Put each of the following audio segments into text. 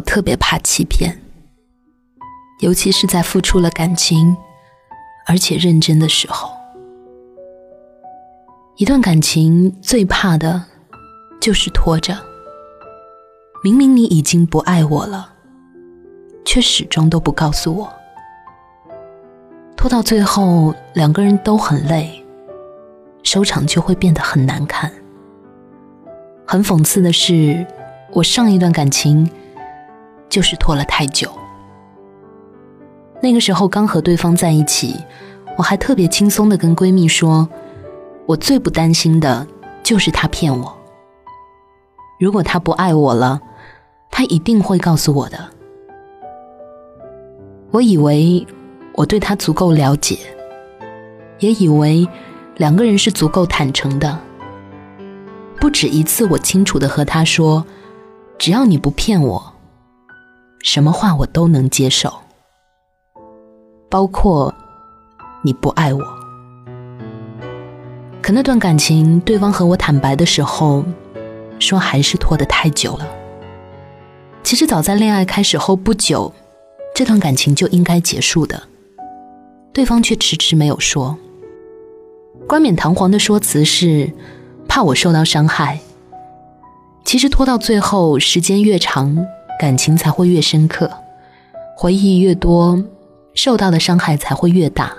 特别怕欺骗，尤其是在付出了感情，而且认真的时候。一段感情最怕的，就是拖着。明明你已经不爱我了，却始终都不告诉我。拖到最后，两个人都很累，收场就会变得很难看。很讽刺的是，我上一段感情。就是拖了太久。那个时候刚和对方在一起，我还特别轻松的跟闺蜜说：“我最不担心的就是他骗我。如果他不爱我了，他一定会告诉我的。”我以为我对他足够了解，也以为两个人是足够坦诚的。不止一次，我清楚的和他说：“只要你不骗我。”什么话我都能接受，包括你不爱我。可那段感情，对方和我坦白的时候，说还是拖得太久了。其实早在恋爱开始后不久，这段感情就应该结束的，对方却迟迟没有说。冠冕堂皇的说辞是怕我受到伤害。其实拖到最后，时间越长。感情才会越深刻，回忆越多，受到的伤害才会越大。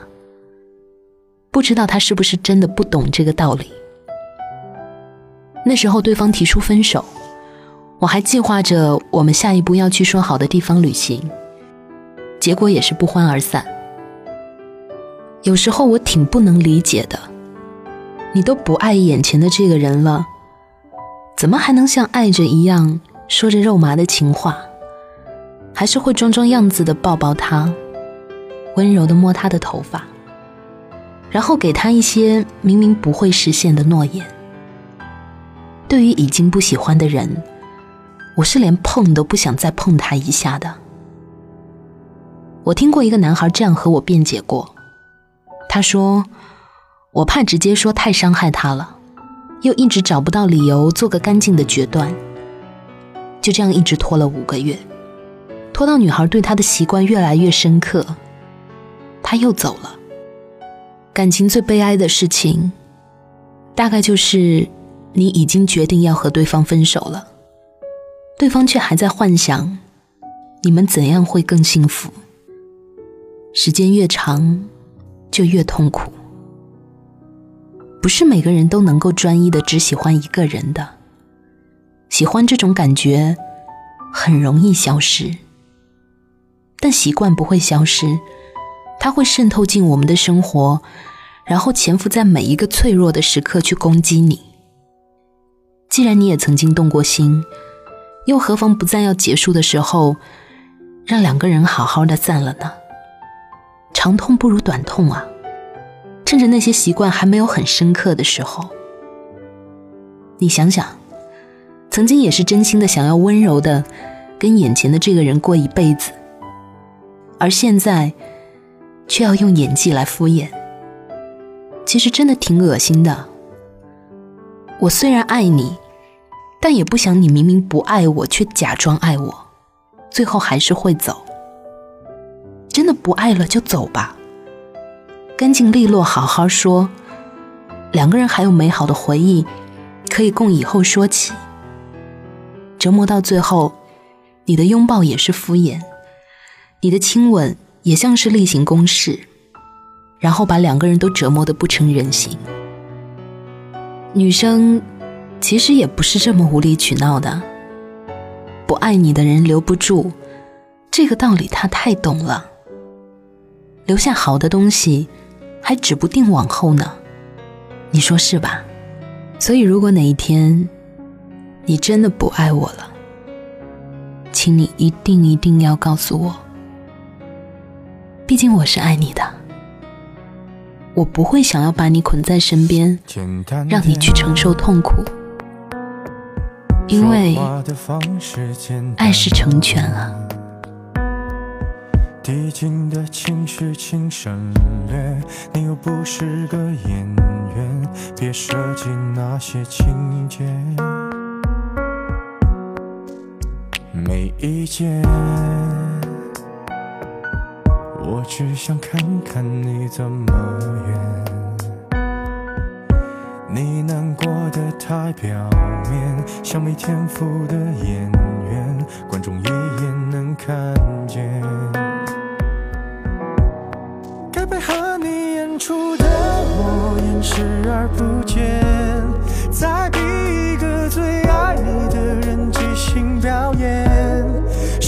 不知道他是不是真的不懂这个道理。那时候对方提出分手，我还计划着我们下一步要去说好的地方旅行，结果也是不欢而散。有时候我挺不能理解的，你都不爱眼前的这个人了，怎么还能像爱着一样？说着肉麻的情话，还是会装装样子的抱抱他，温柔的摸他的头发，然后给他一些明明不会实现的诺言。对于已经不喜欢的人，我是连碰都不想再碰他一下的。我听过一个男孩这样和我辩解过，他说：“我怕直接说太伤害他了，又一直找不到理由做个干净的决断。”就这样一直拖了五个月，拖到女孩对他的习惯越来越深刻，他又走了。感情最悲哀的事情，大概就是你已经决定要和对方分手了，对方却还在幻想你们怎样会更幸福。时间越长，就越痛苦。不是每个人都能够专一的只喜欢一个人的。喜欢这种感觉，很容易消失，但习惯不会消失，它会渗透进我们的生活，然后潜伏在每一个脆弱的时刻去攻击你。既然你也曾经动过心，又何妨不在要结束的时候，让两个人好好的散了呢？长痛不如短痛啊！趁着那些习惯还没有很深刻的时候，你想想。曾经也是真心的想要温柔的跟眼前的这个人过一辈子，而现在却要用演技来敷衍，其实真的挺恶心的。我虽然爱你，但也不想你明明不爱我却假装爱我，最后还是会走。真的不爱了就走吧，干净利落，好好说，两个人还有美好的回忆可以供以后说起。折磨到最后，你的拥抱也是敷衍，你的亲吻也像是例行公事，然后把两个人都折磨得不成人形。女生其实也不是这么无理取闹的，不爱你的人留不住，这个道理她太懂了。留下好的东西，还指不定往后呢，你说是吧？所以如果哪一天，你真的不爱我了，请你一定一定要告诉我。毕竟我是爱你的，我不会想要把你捆在身边，让你去承受痛苦，因为爱是成全啊。递进的情绪，请省略。你又不是个演员，别设计那些情节。没意见。我只想看看你怎么演，你难过的太表面，像没天赋的演员，观众一眼能看见。该配合你演出的我演视而不见，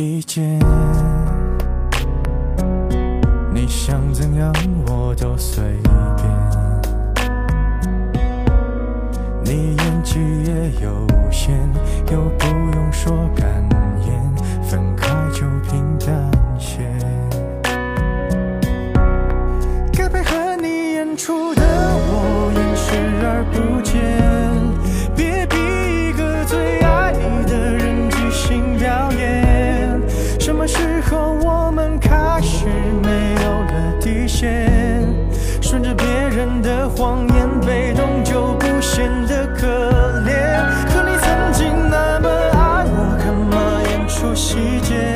意见，你想怎样我都随便。你演技也有限，又不用说感顺着别人的谎言，被动就不显得可怜。可你曾经那么爱我，干嘛演出细节？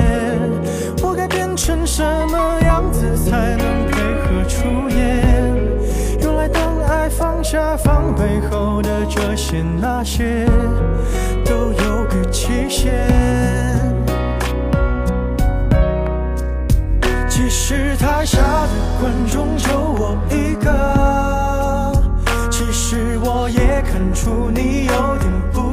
我该变成什么样子才能配合出演？原来当爱放下防备后的这些那些，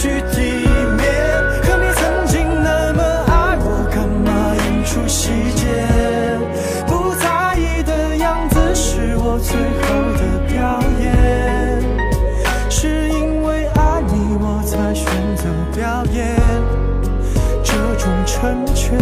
去体面可你曾经那么爱我干嘛？演出细节？不在意的样子是我最后的表演。是因为爱你我才选择表演。这种成全。